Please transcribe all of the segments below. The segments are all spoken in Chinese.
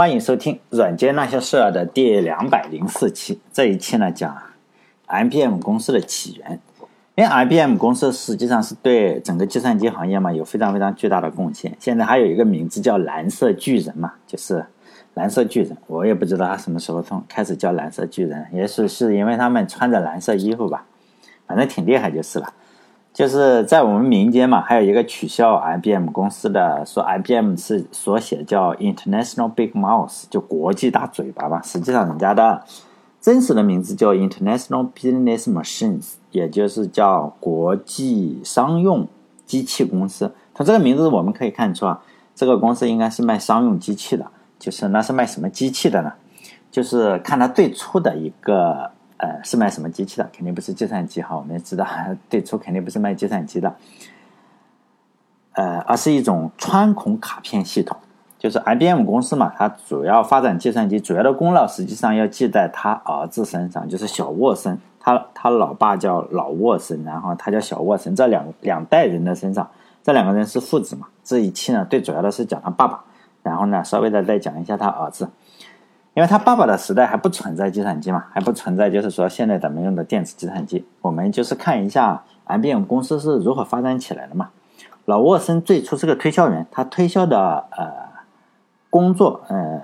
欢迎收听《软件那些事儿》的第两百零四期。这一期呢，讲 IBM 公司的起源。因为 IBM 公司实际上是对整个计算机行业嘛有非常非常巨大的贡献。现在还有一个名字叫“蓝色巨人”嘛，就是蓝色巨人。我也不知道他什么时候从开始叫蓝色巨人，也许是因为他们穿着蓝色衣服吧，反正挺厉害就是了。就是在我们民间嘛，还有一个取笑 IBM 公司的，说 IBM 是所写叫 International Big Mouth，就国际大嘴巴吧。实际上，人家的真实的名字叫 International Business Machines，也就是叫国际商用机器公司。从这个名字我们可以看出啊，这个公司应该是卖商用机器的。就是那是卖什么机器的呢？就是看它最初的一个。呃，是卖什么机器的？肯定不是计算机哈，我们也知道，最初肯定不是卖计算机的，呃，而是一种穿孔卡片系统。就是 IBM 公司嘛，它主要发展计算机，主要的功劳实际上要记在他儿子身上，就是小沃森，他他老爸叫老沃森，然后他叫小沃森，这两两代人的身上，这两个人是父子嘛。这一期呢，最主要的是讲他爸爸，然后呢，稍微的再讲一下他儿子。因为他爸爸的时代还不存在计算机嘛，还不存在，就是说现在咱们用的电子计算机。我们就是看一下 IBM 公司是如何发展起来的嘛。老沃森最初是个推销员，他推销的呃工作呃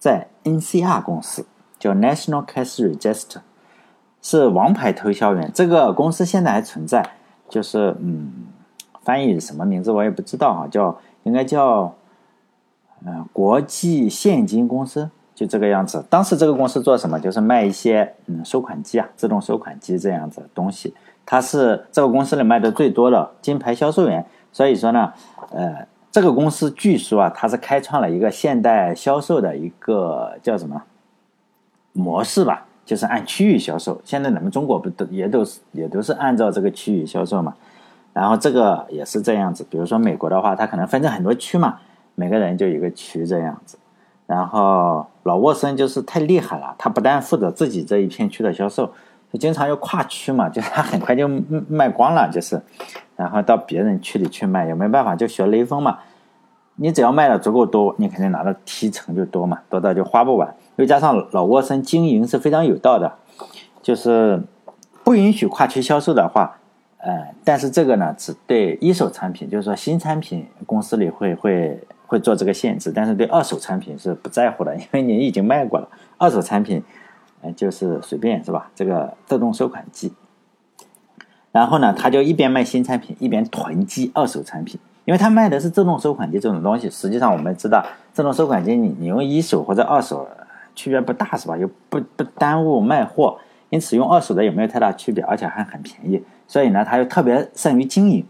在 NCR 公司叫 National Cash Register，是王牌推销员。这个公司现在还存在，就是嗯翻译什么名字我也不知道啊，叫应该叫呃国际现金公司。就这个样子。当时这个公司做什么？就是卖一些嗯收款机啊，自动收款机这样子的东西。它是这个公司里卖的最多的金牌销售员。所以说呢，呃，这个公司据说啊，它是开创了一个现代销售的一个叫什么模式吧？就是按区域销售。现在咱们中国不都也都是也都是按照这个区域销售嘛？然后这个也是这样子。比如说美国的话，它可能分成很多区嘛，每个人就一个区这样子。然后老沃森就是太厉害了，他不但负责自己这一片区的销售，就经常要跨区嘛，就是他很快就卖光了，就是，然后到别人区里去卖，也没办法，就学雷锋嘛，你只要卖的足够多，你肯定拿的提成就多嘛，多到就花不完。又加上老沃森经营是非常有道的，就是不允许跨区销售的话，呃，但是这个呢只对一手产品，就是说新产品公司里会会。会做这个限制，但是对二手产品是不在乎的，因为你已经卖过了。二手产品，呃，就是随便是吧？这个自动收款机，然后呢，他就一边卖新产品，一边囤积二手产品，因为他卖的是自动收款机这种东西。实际上我们知道，自动收款机你你用一手或者二手区别不大是吧？又不不耽误卖货，因此用二手的也没有太大区别，而且还很便宜。所以呢，他又特别善于经营，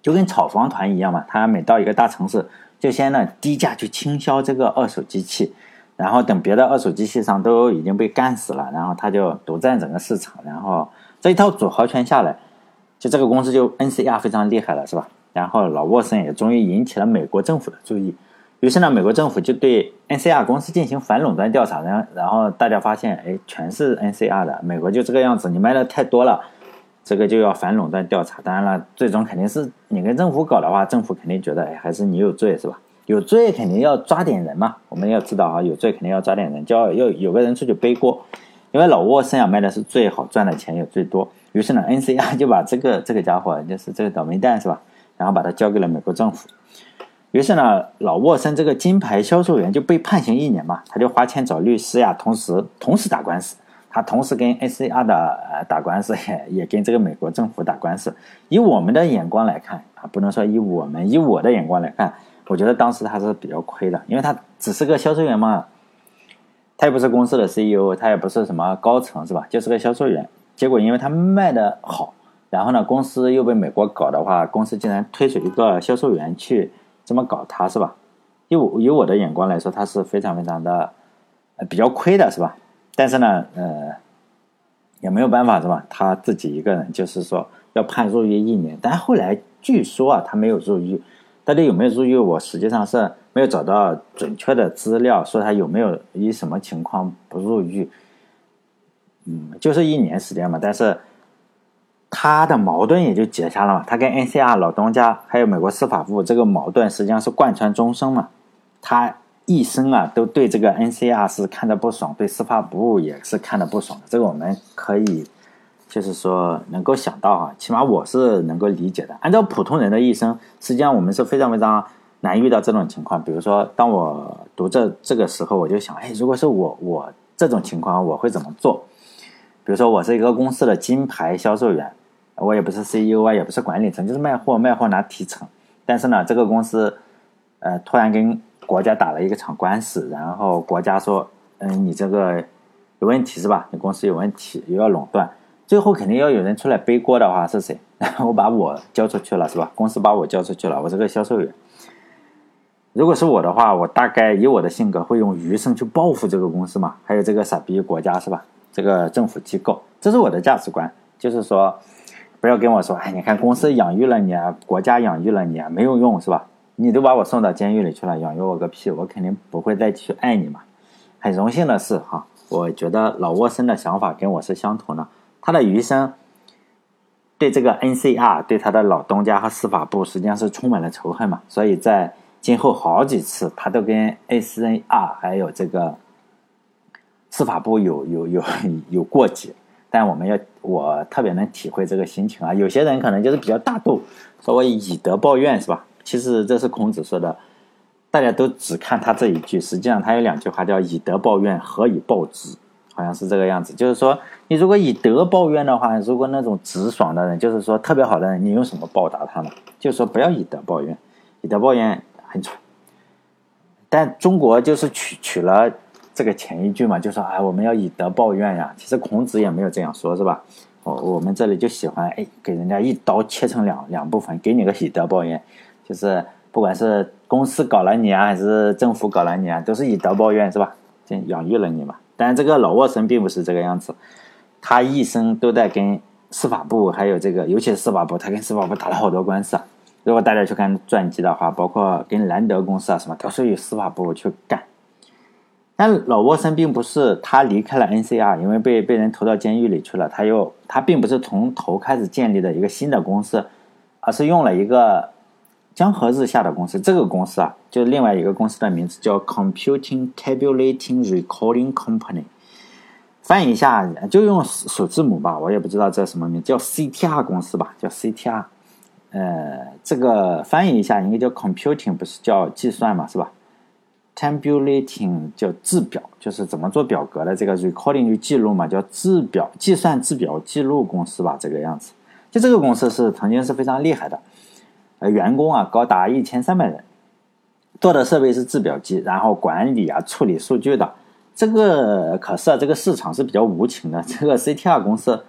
就跟炒房团一样嘛。他每到一个大城市。就先呢低价去倾销这个二手机器，然后等别的二手机器上都已经被干死了，然后他就独占整个市场，然后这一套组合拳下来，就这个公司就 NCR 非常厉害了，是吧？然后老沃森也终于引起了美国政府的注意，于是呢，美国政府就对 NCR 公司进行反垄断调查，然后然后大家发现，哎，全是 NCR 的，美国就这个样子，你卖的太多了。这个就要反垄断调查，当然了，最终肯定是你跟政府搞的话，政府肯定觉得，哎，还是你有罪是吧？有罪肯定要抓点人嘛。我们要知道啊，有罪肯定要抓点人，就要要有个人出去背锅。因为老沃森啊卖的是最好赚的钱也最多，于是呢，NCR 就把这个这个家伙，就是这个倒霉蛋是吧？然后把他交给了美国政府。于是呢，老沃森这个金牌销售员就被判刑一年嘛，他就花钱找律师呀，同时同时打官司。他同时跟 NCR 的呃打官司，也也跟这个美国政府打官司。以我们的眼光来看啊，不能说以我们以我的眼光来看，我觉得当时他是比较亏的，因为他只是个销售员嘛，他也不是公司的 CEO，他也不是什么高层，是吧？就是个销售员。结果因为他卖的好，然后呢，公司又被美国搞的话，公司竟然推出一个销售员去这么搞他，是吧？以我以我的眼光来说，他是非常非常的比较亏的，是吧？但是呢，呃，也没有办法是吧？他自己一个人，就是说要判入狱一年。但后来据说啊，他没有入狱。到底有没有入狱？我实际上是没有找到准确的资料，说他有没有以什么情况不入狱。嗯，就是一年时间嘛。但是他的矛盾也就解下了嘛。他跟 NCR 老东家还有美国司法部这个矛盾，实际上是贯穿终生嘛。他。一生啊都对这个 NCR 是看的不爽，对司法部也是看的不爽的。这个我们可以就是说能够想到啊，起码我是能够理解的。按照普通人的一生，实际上我们是非常非常难遇到这种情况。比如说，当我读这这个时候，我就想，哎，如果是我我这种情况，我会怎么做？比如说，我是一个公司的金牌销售员，我也不是 CEO 啊，也不是管理层，就是卖货，卖货拿提成。但是呢，这个公司，呃，突然跟国家打了一个场官司，然后国家说，嗯，你这个有问题是吧？你公司有问题，又要垄断，最后肯定要有人出来背锅的话是谁？然 后我把我交出去了是吧？公司把我交出去了，我这个销售员。如果是我的话，我大概以我的性格会用余生去报复这个公司嘛，还有这个傻逼国家是吧？这个政府机构，这是我的价值观，就是说，不要跟我说，哎，你看公司养育了你啊，国家养育了你啊，没有用是吧？你都把我送到监狱里去了，养育我个屁！我肯定不会再去爱你嘛。很荣幸的是哈，我觉得老沃森的想法跟我是相同的，他的余生对这个 NCR 对他的老东家和司法部实际上是充满了仇恨嘛，所以在今后好几次他都跟 NCR 还有这个。司法部有有有有过节，但我们要我特别能体会这个心情啊。有些人可能就是比较大度，稍微以德报怨，是吧？其实这是孔子说的，大家都只看他这一句，实际上他有两句话叫“以德报怨，何以报之”，好像是这个样子。就是说，你如果以德报怨的话，如果那种直爽的人，就是说特别好的人，你用什么报答他呢？就是说不要以德报怨，以德报怨很蠢。但中国就是取取了。这个前一句嘛，就说啊，我们要以德报怨呀。其实孔子也没有这样说，是吧？我我们这里就喜欢哎，给人家一刀切成两两部分，给你个以德报怨，就是不管是公司搞了你啊，还是政府搞了你啊，都是以德报怨，是吧？这养育了你嘛。但这个老沃森并不是这个样子，他一生都在跟司法部，还有这个，尤其是司法部，他跟司法部打了好多官司。如果大家去看传记的话，包括跟兰德公司啊什么，都是由司法部去干。但老沃森并不是他离开了 NCR，因为被被人投到监狱里去了。他又他并不是从头开始建立的一个新的公司，而是用了一个江河日下的公司。这个公司啊，就是另外一个公司的名字叫 Computing Tabulating Recording Company。翻译一下，就用首字母吧，我也不知道这什么名，叫 CTR 公司吧，叫 CTR。呃，这个翻译一下应该叫 Computing，不是叫计算嘛，是吧？Tabulating 叫制表，就是怎么做表格的。这个 Recording 就记录嘛，叫制表计算制表记录公司吧，这个样子。就这个公司是曾经是非常厉害的，呃，员工啊高达一千三百人，做的设备是制表机，然后管理啊处理数据的。这个可是啊，这个市场是比较无情的。这个 CTR 公司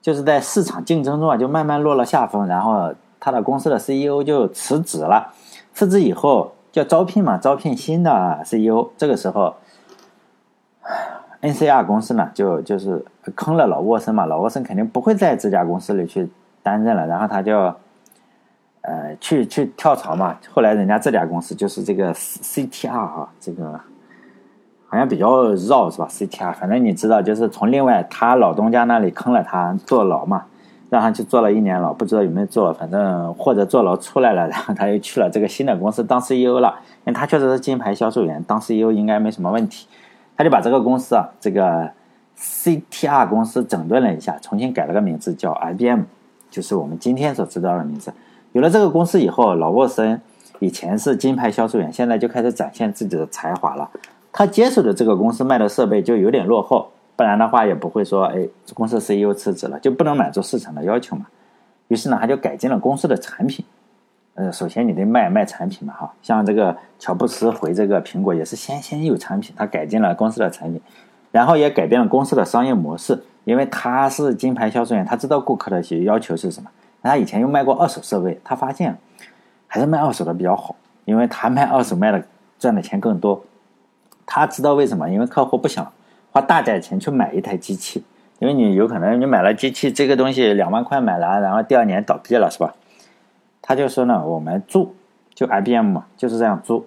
就是在市场竞争中啊，就慢慢落了下风，然后他的公司的 CEO 就辞职了。辞职以后。叫招聘嘛，招聘新的 CEO。这个时候，NCR 公司呢，就就是坑了老沃森嘛。老沃森肯定不会在这家公司里去担任了，然后他就呃去去跳槽嘛。后来人家这家公司就是这个 CTR 啊，这个好像比较绕是吧？CTR，反正你知道，就是从另外他老东家那里坑了他坐牢嘛。让他去坐了一年牢，不知道有没有坐，反正或者坐牢出来了，然后他又去了这个新的公司当 CEO 了。因为他确实是金牌销售员，当 CEO 应该没什么问题。他就把这个公司啊，这个 CTR 公司整顿了一下，重新改了个名字叫 IBM，就是我们今天所知道的名字。有了这个公司以后，老沃森以前是金牌销售员，现在就开始展现自己的才华了。他接手的这个公司卖的设备就有点落后。不然的话也不会说，哎，公司 CEO 辞职了，就不能满足市场的要求嘛。于是呢，他就改进了公司的产品。呃，首先你得卖卖产品嘛，哈，像这个乔布斯回这个苹果也是先先有产品，他改进了公司的产品，然后也改变了公司的商业模式。因为他是金牌销售员，他知道顾客的一些要求是什么。他以前又卖过二手设备，他发现还是卖二手的比较好，因为他卖二手卖的赚的钱更多。他知道为什么？因为客户不想。花大价钱去买一台机器，因为你有可能你买了机器，这个东西两万块买了，然后第二年倒闭了，是吧？他就说呢，我们租就 IBM 嘛，就是这样租，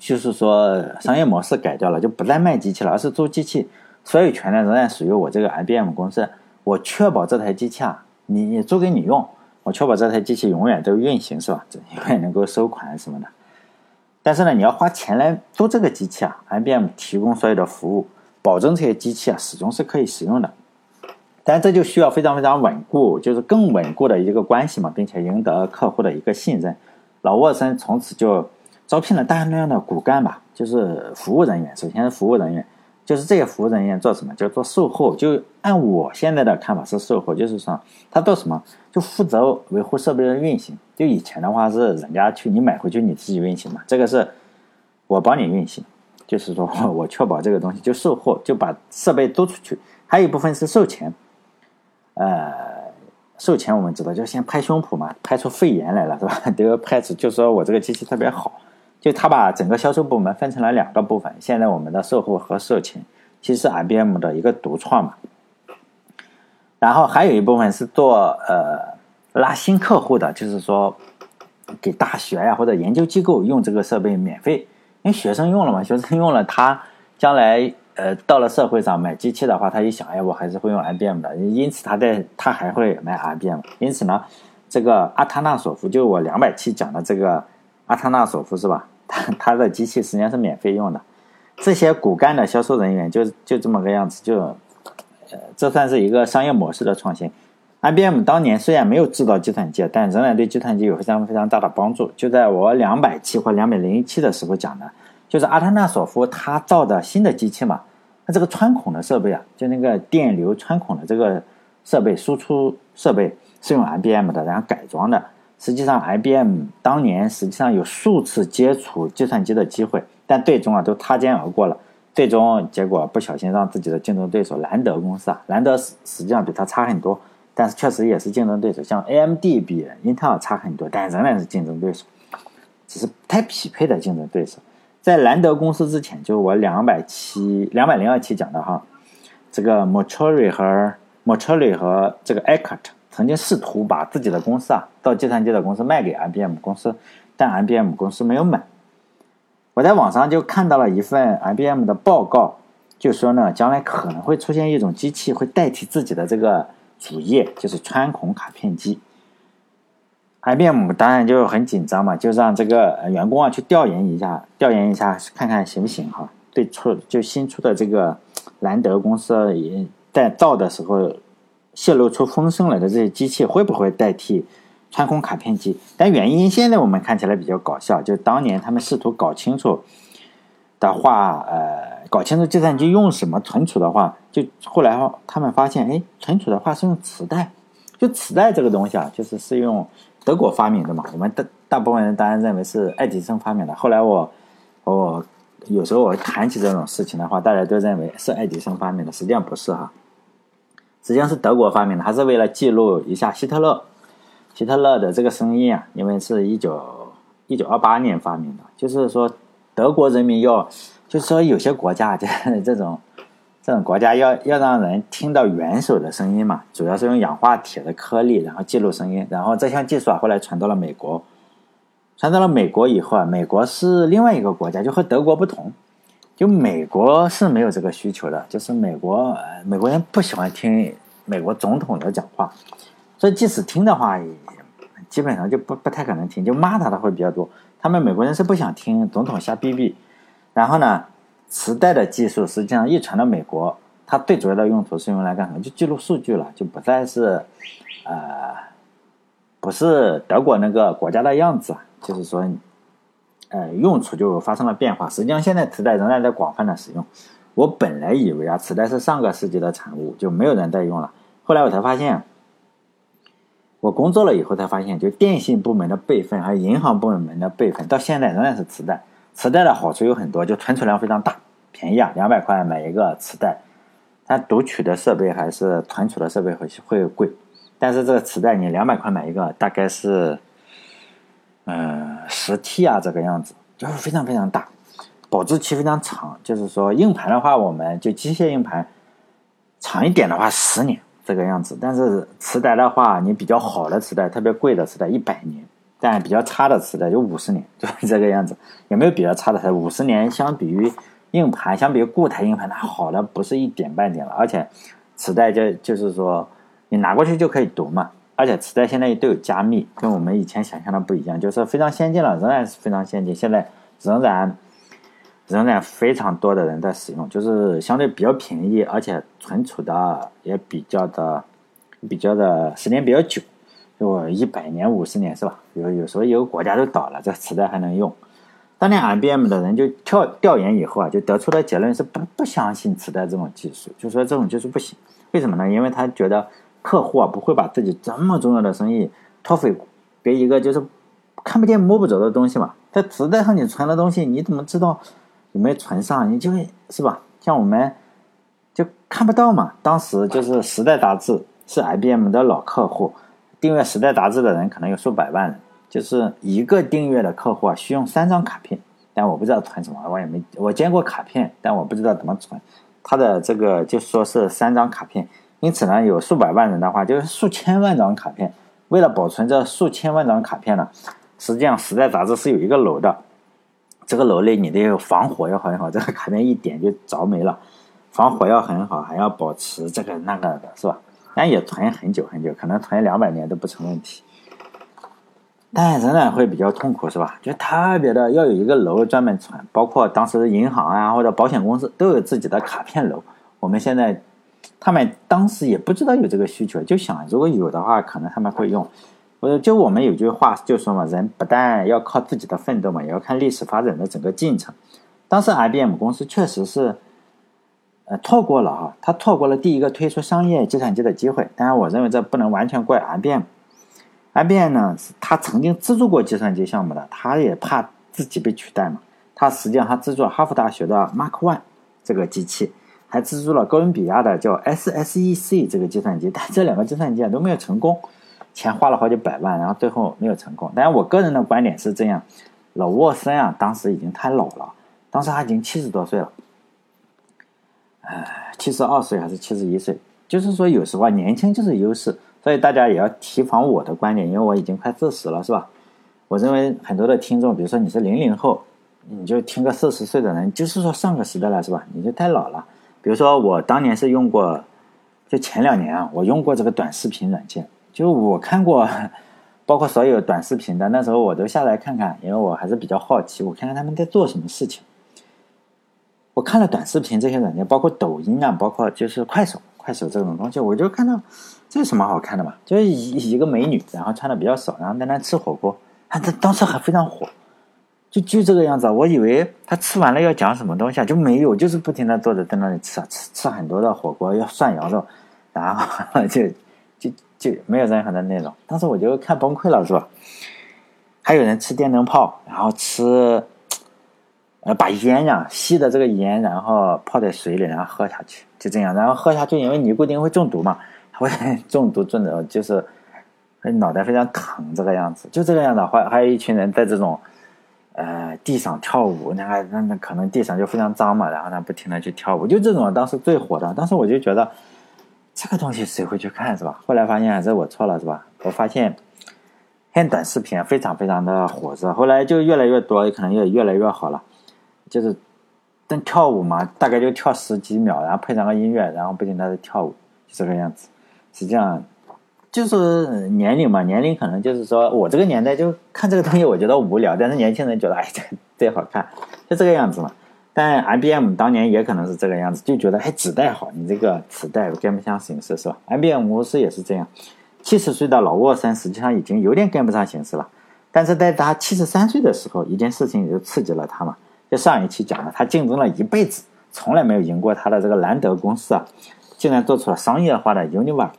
就是说商业模式改掉了，就不再卖机器了，而是租机器，所有权呢仍然属于我这个 IBM 公司，我确保这台机器啊，你你租给你用，我确保这台机器永远都运行，是吧？永远能够收款什么的。但是呢，你要花钱来租这个机器啊，IBM 提供所有的服务，保证这些机器啊始终是可以使用的。但这就需要非常非常稳固，就是更稳固的一个关系嘛，并且赢得客户的一个信任。老沃森从此就招聘了大量的骨干吧，就是服务人员。首先是服务人员，就是这些服务人员做什么？就做售后。就按我现在的看法是售后，就是说他做什么，就负责维护设备的运行。就以前的话是人家去你买回去你自己运行嘛，这个是我帮你运行，就是说我确保这个东西就售后，就把设备租出去。还有一部分是售前。呃，售前我们知道就先拍胸脯嘛，拍出肺炎来了是吧？都 要拍出，就说我这个机器特别好。就他把整个销售部门分成了两个部分。现在我们的售后和售前其实是 IBM 的一个独创嘛。然后还有一部分是做呃拉新客户的，就是说给大学呀或者研究机构用这个设备免费，因为学生用了嘛，学生用了他将来。呃，到了社会上买机器的话，他一想，哎，我还是会用 IBM 的，因此他在他还会买 IBM。因此呢，这个阿塔纳索夫，就我两百期讲的这个阿塔纳索夫是吧？他他的机器实际上是免费用的。这些骨干的销售人员就就这么个样子，就呃，这算是一个商业模式的创新。IBM 当年虽然没有制造计算机，但仍然对计算机有非常非常大的帮助。就在我两百期或两百零一期的时候讲的。就是阿特纳索夫他造的新的机器嘛，那这个穿孔的设备啊，就那个电流穿孔的这个设备，输出设备是用 IBM 的，然后改装的。实际上，IBM 当年实际上有数次接触计算机的机会，但最终啊都擦肩而过了。最终结果不小心让自己的竞争对手兰德公司啊，兰德实实际上比他差很多，但是确实也是竞争对手。像 AMD 比英特尔差很多，但仍然是竞争对手，只是不太匹配的竞争对手。在兰德公司之前，就我两百期、两百零二期讲的哈，这个 m o t o r i 和 m o t o r i 和这个 Eckert 曾经试图把自己的公司啊，到计算机的公司卖给 IBM 公司，但 IBM 公司没有买。我在网上就看到了一份 IBM 的报告，就说呢，将来可能会出现一种机器会代替自己的这个主业，就是穿孔卡片机。IBM 当然就很紧张嘛，就让这个员工啊去调研一下，调研一下看看行不行哈。对出就新出的这个兰德公司也在造的时候泄露出风声来的这些机器会不会代替穿孔卡片机？但原因现在我们看起来比较搞笑，就当年他们试图搞清楚的话，呃，搞清楚计算机用什么存储的话，就后来他们发现，哎，存储的话是用磁带，就磁带这个东西啊，就是是用。德国发明的嘛，我们大大部分人当然认为是爱迪生发明的。后来我我有时候我谈起这种事情的话，大家都认为是爱迪生发明的，实际上不是哈，实际上是德国发明的，还是为了记录一下希特勒希特勒的这个声音啊，因为是一九一九二八年发明的，就是说德国人民要，就是说有些国家就这种。这种国家要要让人听到元首的声音嘛，主要是用氧化铁的颗粒，然后记录声音。然后这项技术啊，后来传到了美国。传到了美国以后啊，美国是另外一个国家，就和德国不同。就美国是没有这个需求的，就是美国美国人不喜欢听美国总统的讲话，所以即使听的话，基本上就不不太可能听，就骂他的会比较多。他们美国人是不想听总统瞎逼逼。然后呢？磁带的技术实际上一传到美国，它最主要的用途是用来干什么？就记录数据了，就不再是，呃，不是德国那个国家的样子。就是说，呃，用处就发生了变化。实际上，现在磁带仍然在广泛的使用。我本来以为啊，磁带是上个世纪的产物，就没有人在用了。后来我才发现，我工作了以后才发现，就电信部门的备份还有银行部门的备份，到现在仍然是磁带。磁带的好处有很多，就存储量非常大。便宜啊，两百块买一个磁带，但读取的设备还是存储的设备会会贵。但是这个磁带你两百块买一个，大概是，嗯，十 T 啊这个样子，就是非常非常大，保质期非常长。就是说硬盘的话，我们就机械硬盘长一点的话十年这个样子，但是磁带的话，你比较好的磁带，特别贵的磁带一百年，但比较差的磁带就五十年，就是这个样子。有没有比较差的？它五十年相比于。硬盘相比于固态硬盘，它好的不是一点半点了，而且磁带就就是说你拿过去就可以读嘛，而且磁带现在都有加密，跟我们以前想象的不一样，就是非常先进了，仍然是非常先进。现在仍然仍然非常多的人在使用，就是相对比较便宜，而且存储的也比较的比较的时间比较久，就一百年、五十年是吧？有有时候有国家都倒了，这磁带还能用。当年 IBM 的人就调调研以后啊，就得出的结论是不不相信磁带这种技术，就说这种技术不行。为什么呢？因为他觉得客户啊不会把自己这么重要的生意托付给一个就是看不见摸不着的东西嘛。在磁带上你存的东西，你怎么知道有没有存上？你就会是吧？像我们就看不到嘛。当时就是时代杂志是 IBM 的老客户，订阅时代杂志的人可能有数百万人。就是一个订阅的客户啊，需用三张卡片，但我不知道存什么，我也没我见过卡片，但我不知道怎么存。他的这个就说是三张卡片，因此呢，有数百万人的话，就是数千万张卡片。为了保存这数千万张卡片呢，实际上时代杂志是有一个楼的，这个楼内你的防火要很好，这个卡片一点就着没了，防火要很好，还要保持这个那个的，是吧？但也存很久很久，可能存两百年都不成问题。但仍然会比较痛苦，是吧？就特别的要有一个楼专门存，包括当时银行啊或者保险公司都有自己的卡片楼。我们现在，他们当时也不知道有这个需求，就想如果有的话，可能他们会用。我，就我们有句话就说嘛，人不但要靠自己的奋斗嘛，也要看历史发展的整个进程。当时 IBM 公司确实是，呃，错过了哈，他错过了第一个推出商业计算机的机会。当然，我认为这不能完全怪 IBM。IBM 呢，他曾经资助过计算机项目的，他也怕自己被取代嘛。他实际上他资助哈佛大学的 Mark One 这个机器，还资助了哥伦比亚的叫 SSEC 这个计算机，但这两个计算机啊都没有成功，钱花了好几百万，然后最后没有成功。但是我个人的观点是这样，老沃森啊，当时已经太老了，当时他已经七十多岁了，哎，七十二岁还是七十一岁，就是说有时候啊，年轻就是优势。所以大家也要提防我的观点，因为我已经快四十了，是吧？我认为很多的听众，比如说你是零零后，你就听个四十岁的人，就是说上个时代了，是吧？你就太老了。比如说我当年是用过，就前两年啊，我用过这个短视频软件，就我看过，包括所有短视频的，那时候我都下来看看，因为我还是比较好奇，我看看他们在做什么事情。我看了短视频这些软件，包括抖音啊，包括就是快手，快手这种东西，我就看到。这有什么好看的嘛？就是一一个美女，然后穿的比较少，然后在那吃火锅，她这当时还非常火，就就这个样子。我以为他吃完了要讲什么东西啊，就没有，就是不停的坐着在那里吃啊吃吃很多的火锅，要涮羊肉，然后就就就没有任何的内容。当时我就看崩溃了，是吧？还有人吃电灯泡，然后吃，呃，把烟呀吸的这个烟，然后泡在水里，然后喝下去，就这样，然后喝下去，因为尼古丁会中毒嘛。会 中毒，中的就是脑袋非常疼，这个样子，就这个样子。还还有一群人在这种呃地上跳舞，那个那那可能地上就非常脏嘛，然后呢不停的去跳舞，就这种当时最火的。当时我就觉得这个东西谁会去看是吧？后来发现还是我错了是吧？我发现看短视频非常非常的火是吧？后来就越来越多，可能也越来越好了。就是但跳舞嘛，大概就跳十几秒，然后配上个音乐，然后不停的跳舞，就这个样子。实际上，就是年龄嘛，年龄可能就是说我这个年代就看这个东西，我觉得无聊，但是年轻人觉得哎，这这好看，就这个样子嘛。但 IBM 当年也可能是这个样子，就觉得哎，纸袋好，你这个磁带跟不上形势是吧？IBM 公司也是这样。七十岁的老沃森实际上已经有点跟不上形势了，但是在他七十三岁的时候，一件事情也就刺激了他嘛。就上一期讲了，他竞争了一辈子，从来没有赢过他的这个兰德公司啊。竟然做出了商业化的 Univac，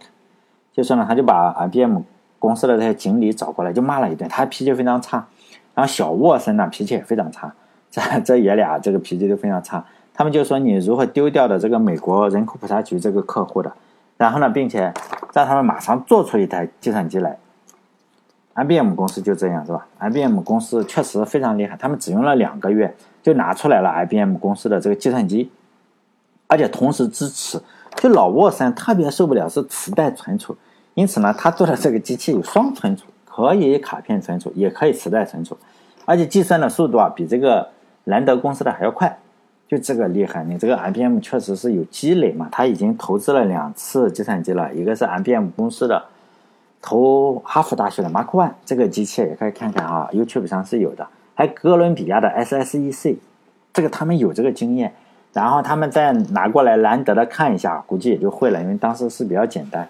就说呢，他就把 IBM 公司的这些经理找过来，就骂了一顿。他脾气非常差，然后小沃森呢脾气也非常差，这这爷俩这个脾气都非常差。他们就说你如何丢掉的这个美国人口普查局这个客户的，然后呢，并且让他们马上做出一台计算机来。IBM 公司就这样是吧？IBM 公司确实非常厉害，他们只用了两个月就拿出来了 IBM 公司的这个计算机，而且同时支持。就老沃森特别受不了是磁带存储，因此呢，他做的这个机器有双存储，可以卡片存储，也可以磁带存储，而且计算的速度啊比这个兰德公司的还要快，就这个厉害。你这个 IBM 确实是有积累嘛，他已经投资了两次计算机了，一个是 IBM 公司的，投哈佛大学的 Mark One 这个机器也可以看看啊，YouTube 上是有的。还哥伦比亚的 SSEC，这个他们有这个经验，然后他们再拿过来难得的看一下，估计也就会了，因为当时是比较简单。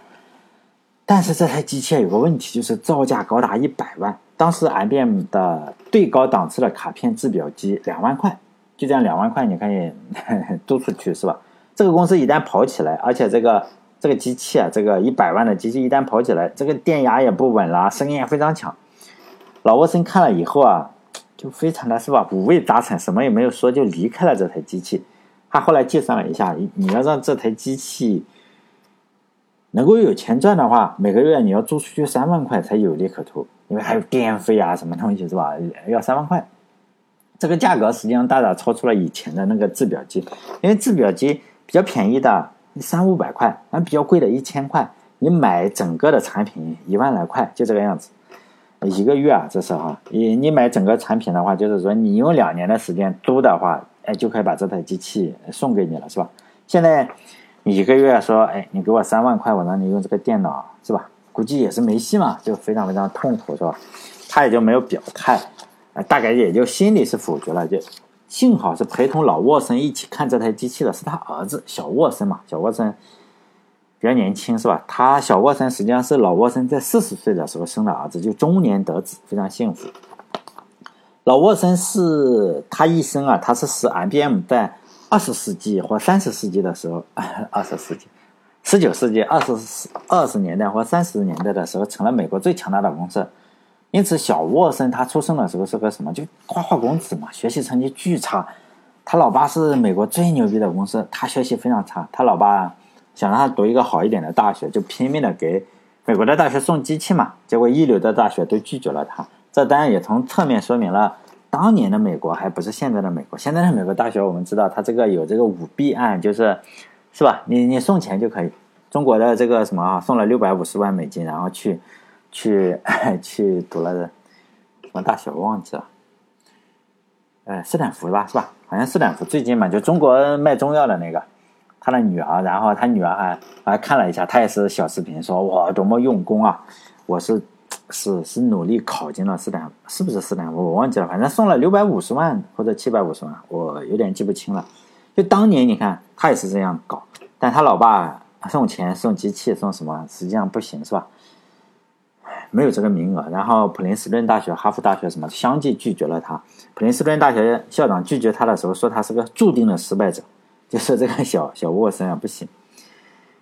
但是这台机器有个问题，就是造价高达一百万。当时 IBM 的最高档次的卡片制表机两万块，就这样两万块你可以 租出去是吧？这个公司一旦跑起来，而且这个这个机器啊，这个一百万的机器一旦跑起来，这个电压也不稳了，声音也非常强。老沃森看了以后啊，就非常的是吧，五味杂陈，什么也没有说就离开了这台机器。他后来计算了一下，你要让这台机器。能够有钱赚的话，每个月你要租出去三万块才有利可图，因为还有电费啊，什么东西是吧？要三万块，这个价格实际上大大超出了以前的那个制表机，因为制表机比较便宜的三五百块，然后比较贵的一千块，你买整个的产品一万来块，就这个样子。一个月啊，这是哈，你你买整个产品的话，就是说你用两年的时间租的话，哎，就可以把这台机器送给你了，是吧？现在。你一个月说，哎，你给我三万块，我让你用这个电脑，是吧？估计也是没戏嘛，就非常非常痛苦，是吧？他也就没有表态，大概也就心里是否决了。就幸好是陪同老沃森一起看这台机器的是他儿子小沃森嘛，小沃森比较年轻，是吧？他小沃森实际上是老沃森在四十岁的时候生的儿子，就中年得子，非常幸福。老沃森是他一生啊，他是使 IBM 在。二十世纪或三十世纪的时候，二十世纪、十九世纪二十二十年代或三十年代的时候，成了美国最强大的公司。因此，小沃森他出生的时候是个什么？就花花公子嘛，学习成绩巨差。他老爸是美国最牛逼的公司，他学习非常差。他老爸想让他读一个好一点的大学，就拼命的给美国的大学送机器嘛。结果一流的大学都拒绝了他。这当然也从侧面说明了。当年的美国还不是现在的美国，现在的美国大学我们知道，它这个有这个舞弊案，就是，是吧？你你送钱就可以。中国的这个什么啊，送了六百五十万美金，然后去去 去读了什么大学，我忘记了。呃，斯坦福吧，是吧？好像斯坦福最近嘛，就中国卖中药的那个，他的女儿，然后他女儿还还看了一下，他也是小视频，说哇多么用功啊，我是。是是努力考进了斯坦，是不是斯坦福？我忘记了，反正送了六百五十万或者七百五十万，我有点记不清了。就当年你看他也是这样搞，但他老爸送钱送机器送什么，实际上不行是吧？没有这个名额。然后普林斯顿大学、哈佛大学什么相继拒绝了他。普林斯顿大学校长拒绝他的时候说他是个注定的失败者，就是这个小小沃森啊不行。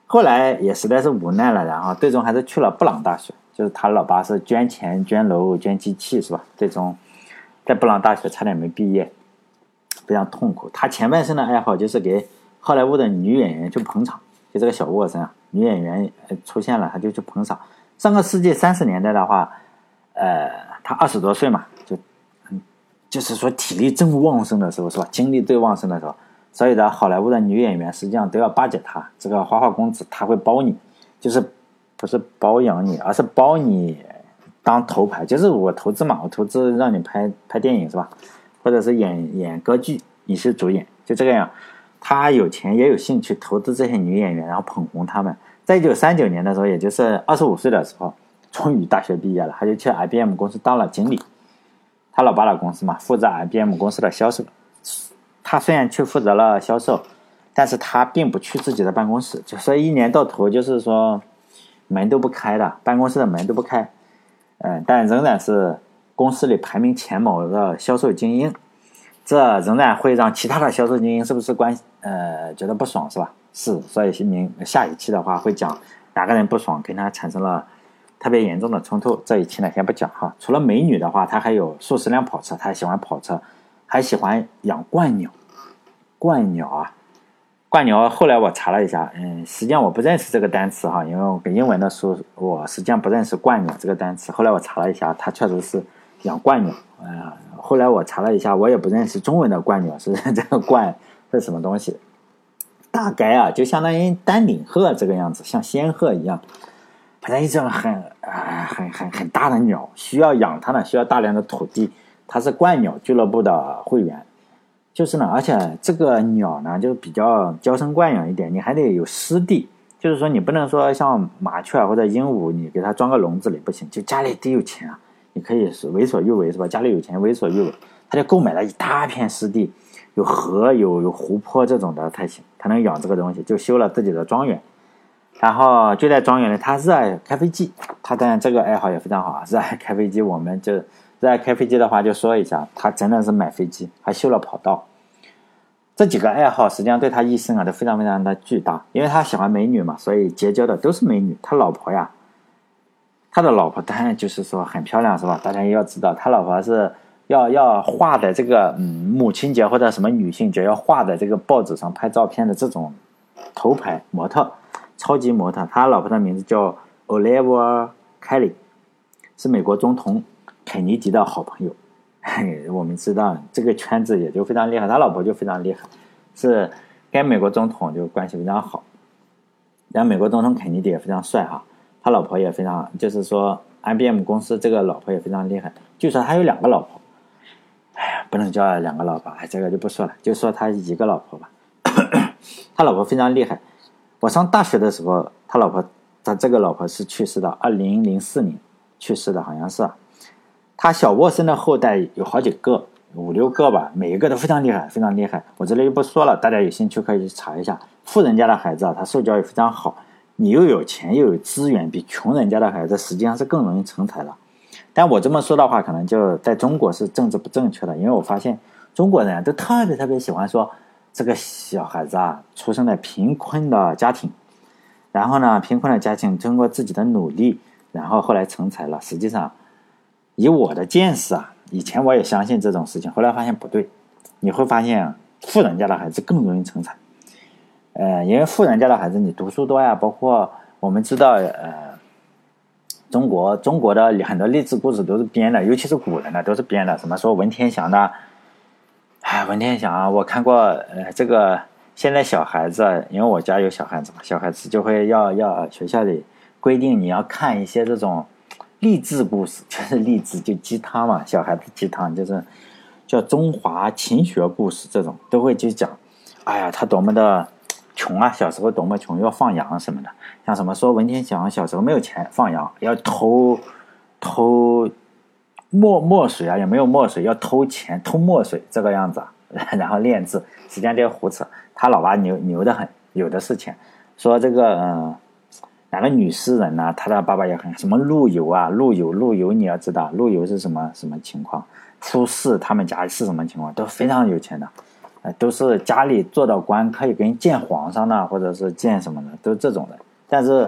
后来也实在是无奈了，然后最终还是去了布朗大学。就是他老爸是捐钱、捐楼、捐机器，是吧？最终在布朗大学差点没毕业，非常痛苦。他前半生的爱好就是给好莱坞的女演员去捧场。就这个小沃森啊，女演员出现了，他就去捧场。上个世纪三十年代的话，呃，他二十多岁嘛，就就是说体力正旺盛的时候，是吧？精力最旺盛的时候，所以的好莱坞的女演员实际上都要巴结他。这个花花公子他会包你，就是。不是包养你，而是包你当头牌，就是我投资嘛，我投资让你拍拍电影是吧？或者是演演歌剧，你是主演，就这个样。他有钱也有兴趣投资这些女演员，然后捧红他们。在一九三九年的时候，也就是二十五岁的时候，终于大学毕业了，他就去 IBM 公司当了经理。他老爸的公司嘛，负责 IBM 公司的销售。他虽然去负责了销售，但是他并不去自己的办公室，就说一年到头就是说。门都不开的，办公室的门都不开，嗯，但仍然是公司里排名前茅的销售精英，这仍然会让其他的销售精英是不是关呃觉得不爽是吧？是，所以新明下一期的话会讲哪个人不爽，跟他产生了特别严重的冲突。这一期呢先不讲哈。除了美女的话，他还有数十辆跑车，他喜欢跑车，还喜欢养鹳鸟，鹳鸟啊。冠鸟，后来我查了一下，嗯，实际上我不认识这个单词哈，因为我跟英文的书，我实际上不认识冠鸟这个单词。后来我查了一下，它确实是养鹳鸟。呃，后来我查了一下，我也不认识中文的冠鸟是这个冠是什么东西，大概啊，就相当于丹顶鹤这个样子，像仙鹤一样，反正一种很啊很很很大的鸟，需要养它呢，需要大量的土地。它是冠鸟俱乐部的会员。就是呢，而且这个鸟呢，就比较娇生惯养一点，你还得有湿地。就是说，你不能说像麻雀或者鹦鹉，你给它装个笼子里不行。就家里得有钱啊，你可以是为所欲为，是吧？家里有钱为所欲为。他就购买了一大片湿地，有河有有湖泊这种的才行，他能养这个东西，就修了自己的庄园。然后就在庄园里，他热爱开飞机，他当然这个爱好也非常好，热爱开飞机。我们就热爱开飞机的话，就说一下，他真的是买飞机，还修了跑道。这几个爱好实际上对他一生啊都非常非常的巨大，因为他喜欢美女嘛，所以结交的都是美女。他老婆呀，他的老婆当然就是说很漂亮，是吧？大家也要知道，他老婆是要要画的这个嗯母亲节或者什么女性节要画的这个报纸上拍照片的这种头牌模特。超级模特，他老婆的名字叫 Oliver Kelly，是美国总统肯尼迪的好朋友。我们知道这个圈子也就非常厉害，他老婆就非常厉害，是跟美国总统就关系非常好。然后美国总统肯尼迪也非常帅哈，他老婆也非常，就是说 IBM 公司这个老婆也非常厉害。据说他有两个老婆，哎呀，不能叫两个老婆，哎，这个就不说了，就说他一个老婆吧。他老婆非常厉害。我上大学的时候，他老婆，他这个老婆是去世的，二零零四年去世的，好像是。他小沃森的后代有好几个，五六个吧，每一个都非常厉害，非常厉害。我这里就不说了，大家有兴趣可以去查一下。富人家的孩子啊，他受教育非常好，你又有钱又有资源，比穷人家的孩子实际上是更容易成才的。但我这么说的话，可能就在中国是政治不正确的，因为我发现中国人都特别特别喜欢说。这个小孩子啊，出生在贫困的家庭，然后呢，贫困的家庭通过自己的努力，然后后来成才了。实际上，以我的见识啊，以前我也相信这种事情，后来发现不对。你会发现，富人家的孩子更容易成才。呃，因为富人家的孩子你读书多呀，包括我们知道，呃，中国中国的很多励志故事都是编的，尤其是古人的都是编的，什么说文天祥的。哎，文天祥啊，我看过，呃，这个现在小孩子，因为我家有小孩子嘛，小孩子就会要要学校里规定你要看一些这种励志故事，就是励志就鸡汤嘛，小孩子鸡汤就是叫中华勤学故事这种都会去讲。哎呀，他多么的穷啊，小时候多么穷，要放羊什么的，像什么说文天祥小时候没有钱放羊，要偷偷。墨墨水啊，也没有墨水，要偷钱偷墨水这个样子啊，然后练字，实际上就胡扯。他老爸牛牛的很，有的是钱。说这个嗯，哪个女诗人呢？她的爸爸也很什么陆游啊，陆游陆游你要知道，陆游是什么什么情况？苏轼他们家是什么情况？都非常有钱的，呃，都是家里做到官，可以跟见皇上的，或者是见什么的，都是这种的。但是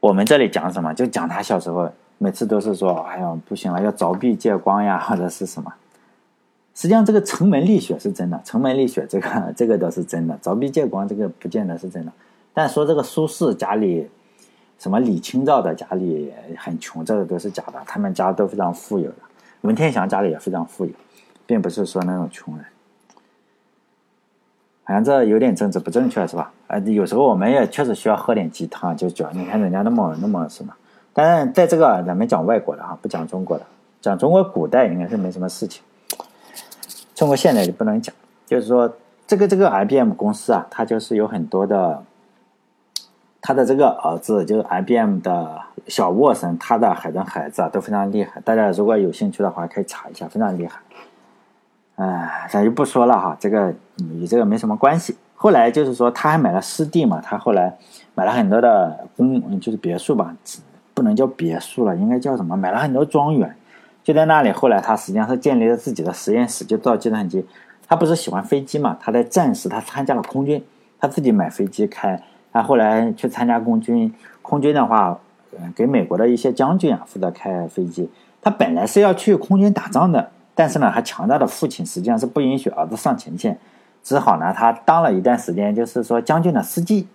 我们这里讲什么？就讲他小时候。每次都是说：“哎呀，不行了，要凿壁借光呀，或者是什么。”实际上，这个城门立雪是真的，城门立雪这个这个倒是真的，凿壁借光这个不见得是真的。但说这个苏轼家里，什么李清照的家里很穷，这个都是假的。他们家都非常富有的，文天祥家里也非常富有，并不是说那种穷人。好像这有点政治不正确，是吧？啊，有时候我们也确实需要喝点鸡汤，就讲你看人家那么那么什么。当然，在这个咱们讲外国的啊，不讲中国的，讲中国古代应该是没什么事情。中国现代就不能讲，就是说这个这个 IBM 公司啊，它就是有很多的，他的这个儿子就是 IBM 的小沃森，他的海的孩子啊都非常厉害。大家如果有兴趣的话，可以查一下，非常厉害。哎，咱就不说了哈，这个与这个没什么关系。后来就是说，他还买了湿地嘛，他后来买了很多的公，就是别墅吧。不能叫别墅了，应该叫什么？买了很多庄园，就在那里。后来他实际上是建立了自己的实验室，就造计算机。他不是喜欢飞机嘛？他在战时他参加了空军，他自己买飞机开。他后来去参加空军，空军的话，给美国的一些将军啊负责开飞机。他本来是要去空军打仗的，但是呢，他强大的父亲实际上是不允许儿子上前线，只好呢，他当了一段时间，就是说将军的司机，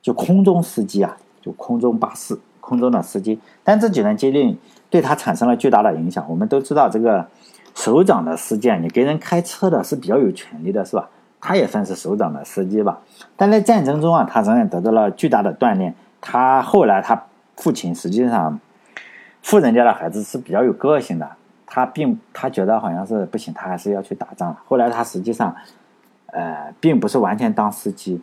就空中司机啊，就空中巴士。空中的司机，但这几段经历对他产生了巨大的影响。我们都知道，这个首长的司机，你给人开车的是比较有权利的，是吧？他也算是首长的司机吧。但在战争中啊，他仍然得到了巨大的锻炼。他后来，他父亲实际上富人家的孩子是比较有个性的，他并他觉得好像是不行，他还是要去打仗。后来他实际上，呃，并不是完全当司机。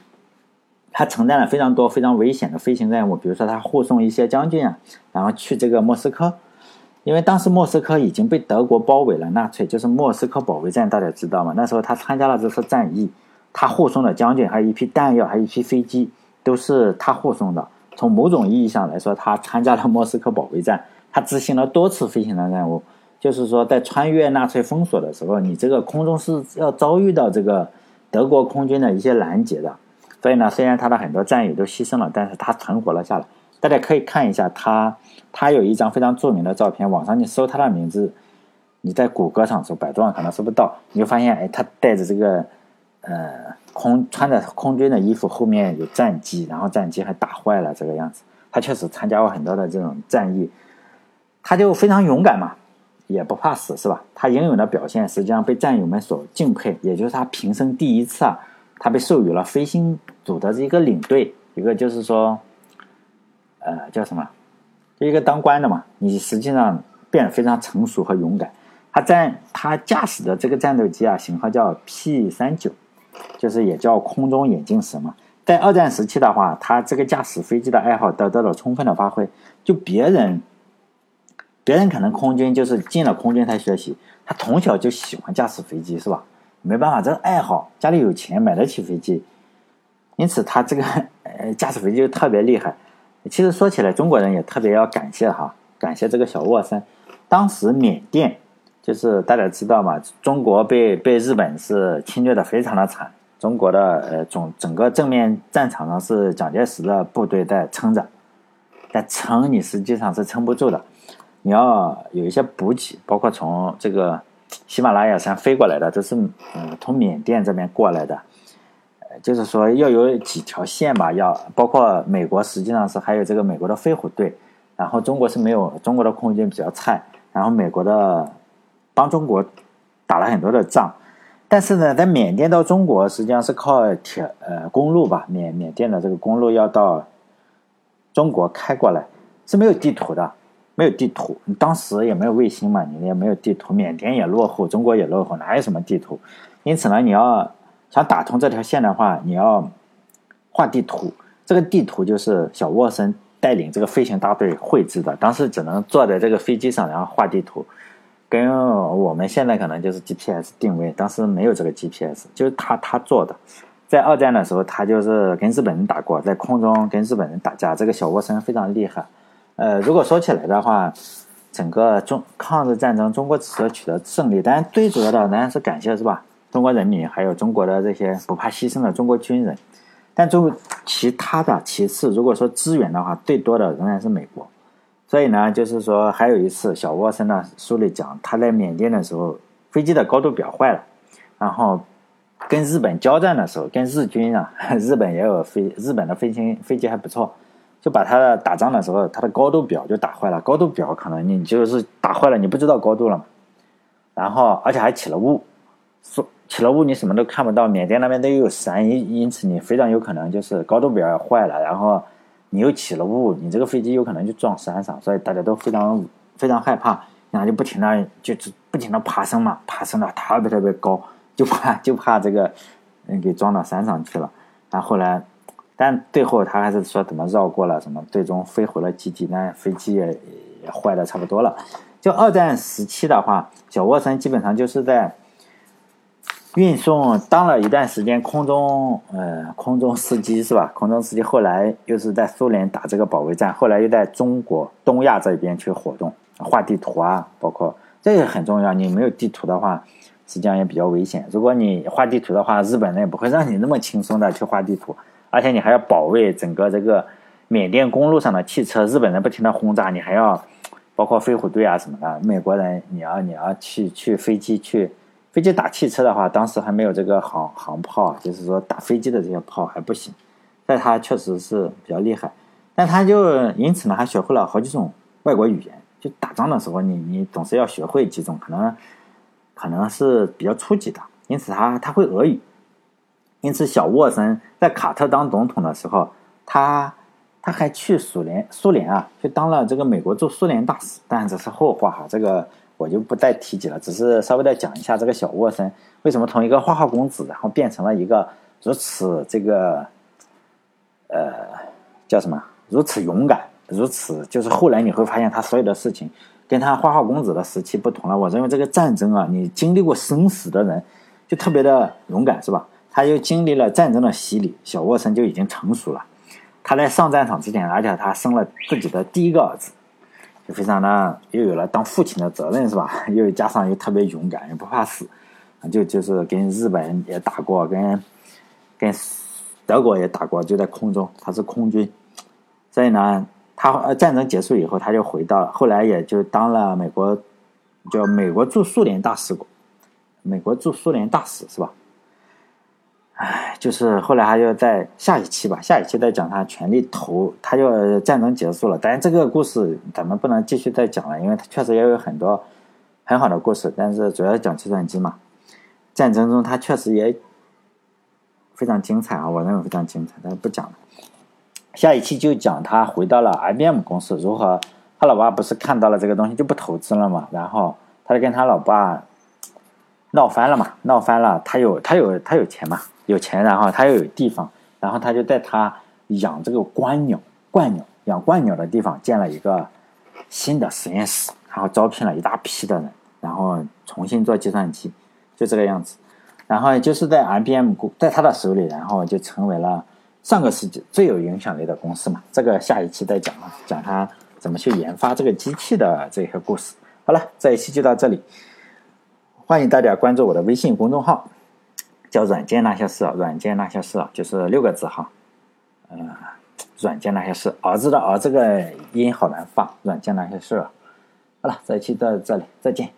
他承担了非常多非常危险的飞行任务，比如说他护送一些将军啊，然后去这个莫斯科，因为当时莫斯科已经被德国包围了，纳粹就是莫斯科保卫战，大家知道吗？那时候他参加了这次战役，他护送的将军，还有一批弹药，还有一批飞机，都是他护送的。从某种意义上来说，他参加了莫斯科保卫战，他执行了多次飞行的任务。就是说，在穿越纳粹封锁的时候，你这个空中是要遭遇到这个德国空军的一些拦截的。所以呢，虽然他的很多战友都牺牲了，但是他存活了下来。大家可以看一下他，他有一张非常著名的照片，网上你搜他的名字，你在谷歌上搜，百度上可能搜不到，你就发现，哎，他带着这个，呃，空穿着空军的衣服，后面有战机，然后战机还打坏了这个样子。他确实参加过很多的这种战役，他就非常勇敢嘛，也不怕死，是吧？他英勇的表现实际上被战友们所敬佩，也就是他平生第一次啊，他被授予了飞行组的一个领队，一个就是说。呃，叫什么？就一个当官的嘛，你实际上变得非常成熟和勇敢。他在他驾驶的这个战斗机啊，型号叫 P 三九，就是也叫空中眼镜蛇嘛。在二战时期的话，他这个驾驶飞机的爱好得到了充分的发挥。就别人，别人可能空军就是进了空军才学习，他从小就喜欢驾驶飞机，是吧？没办法，这个爱好，家里有钱买得起飞机，因此他这个呃 驾驶飞机就特别厉害。其实说起来，中国人也特别要感谢哈，感谢这个小沃森。当时缅甸就是大家知道嘛，中国被被日本是侵略的非常的惨，中国的呃总整个正面战场上是蒋介石的部队在撑着，但撑你实际上是撑不住的，你要有一些补给，包括从这个喜马拉雅山飞过来的，都是嗯从缅甸这边过来的。就是说要有几条线吧，要包括美国，实际上是还有这个美国的飞虎队，然后中国是没有中国的空军比较菜，然后美国的帮中国打了很多的仗，但是呢，在缅甸到中国实际上是靠铁呃公路吧，缅缅甸的这个公路要到中国开过来是没有地图的，没有地图，当时也没有卫星嘛，你也没有地图，缅甸也落后，中国也落后，哪有什么地图？因此呢，你要。想打通这条线的话，你要画地图。这个地图就是小沃森带领这个飞行大队绘制的。当时只能坐在这个飞机上，然后画地图。跟我们现在可能就是 GPS 定位，当时没有这个 GPS，就是他他做的。在二战的时候，他就是跟日本人打过，在空中跟日本人打架。这个小沃森非常厉害。呃，如果说起来的话，整个中抗日战争，中国只是取得胜利，但最主要的当然是感谢是吧？中国人民还有中国的这些不怕牺牲的中国军人，但中其他的其次，如果说支援的话，最多的仍然是美国。所以呢，就是说还有一次，小沃森呢书里讲，他在缅甸的时候，飞机的高度表坏了，然后跟日本交战的时候，跟日军啊，日本也有飞，日本的飞行飞机还不错，就把他的打仗的时候，他的高度表就打坏了，高度表可能你就是打坏了，你不知道高度了嘛，然后而且还起了雾，说。起了雾，你什么都看不到。缅甸那边都有山，因因此你非常有可能就是高度表坏了，然后你又起了雾，你这个飞机有可能就撞山上，所以大家都非常非常害怕，然后就不停的就是不停的爬升嘛，爬升的特别特别高，就怕就怕这个嗯给撞到山上去了。然后后来，但最后他还是说怎么绕过了什么，最终飞回了基地，那飞机也也坏的差不多了。就二战时期的话，小沃森基本上就是在。运送当了一段时间空中呃空中司机是吧？空中司机后来又是在苏联打这个保卫战，后来又在中国东亚这边去活动，画地图啊，包括这个很重要。你没有地图的话，实际上也比较危险。如果你画地图的话，日本人也不会让你那么轻松的去画地图，而且你还要保卫整个这个缅甸公路上的汽车，日本人不停的轰炸，你还要包括飞虎队啊什么的，美国人你要你要去去飞机去。飞机打汽车的话，当时还没有这个航航炮，就是说打飞机的这些炮还不行。但他确实是比较厉害，但他就因此呢，还学会了好几种外国语言。就打仗的时候，你你总是要学会几种，可能可能是比较初级的。因此他他会俄语。因此小沃森在卡特当总统的时候，他他还去苏联苏联啊，去当了这个美国驻苏联大使。但这是后话哈，这个。我就不再提及了，只是稍微的讲一下这个小沃森为什么从一个花花公子，然后变成了一个如此这个，呃，叫什么？如此勇敢，如此就是后来你会发现他所有的事情跟他花花公子的时期不同了。我认为这个战争啊，你经历过生死的人就特别的勇敢，是吧？他又经历了战争的洗礼，小沃森就已经成熟了。他在上战场之前，而且他生了自己的第一个儿子，就非常的又有了当父亲的责任，是吧？又加上又特别勇敢，也不怕死，就就是跟日本也打过，跟跟德国也打过，就在空中，他是空军。所以呢，他战争结束以后，他就回到，后来也就当了美国叫美国驻苏联大使馆，美国驻苏联大使，是吧？唉，就是后来还要在下一期吧，下一期再讲他全力投，他就战争结束了。但是这个故事咱们不能继续再讲了，因为他确实也有很多很好的故事，但是主要讲计算机嘛。战争中他确实也非常精彩啊，我认为非常精彩，但是不讲了。下一期就讲他回到了 IBM 公司，如何他老爸不是看到了这个东西就不投资了嘛，然后他就跟他老爸闹翻了嘛，闹翻了，他有他有他有钱嘛。有钱，然后他又有地方，然后他就在他养这个观鸟、鹳鸟养鹳鸟的地方建了一个新的实验室，然后招聘了一大批的人，然后重新做计算机，就这个样子。然后就是在 IBM 在他的手里，然后就成为了上个世纪最有影响力的公司嘛。这个下一期再讲，讲他怎么去研发这个机器的这些故事。好了，这一期就到这里，欢迎大家关注我的微信公众号。叫软件那些事，软件那些事就是六个字哈，嗯，软件那些事，儿子的儿这个音好难发，软件那些事。好了，这一期到这里，再见。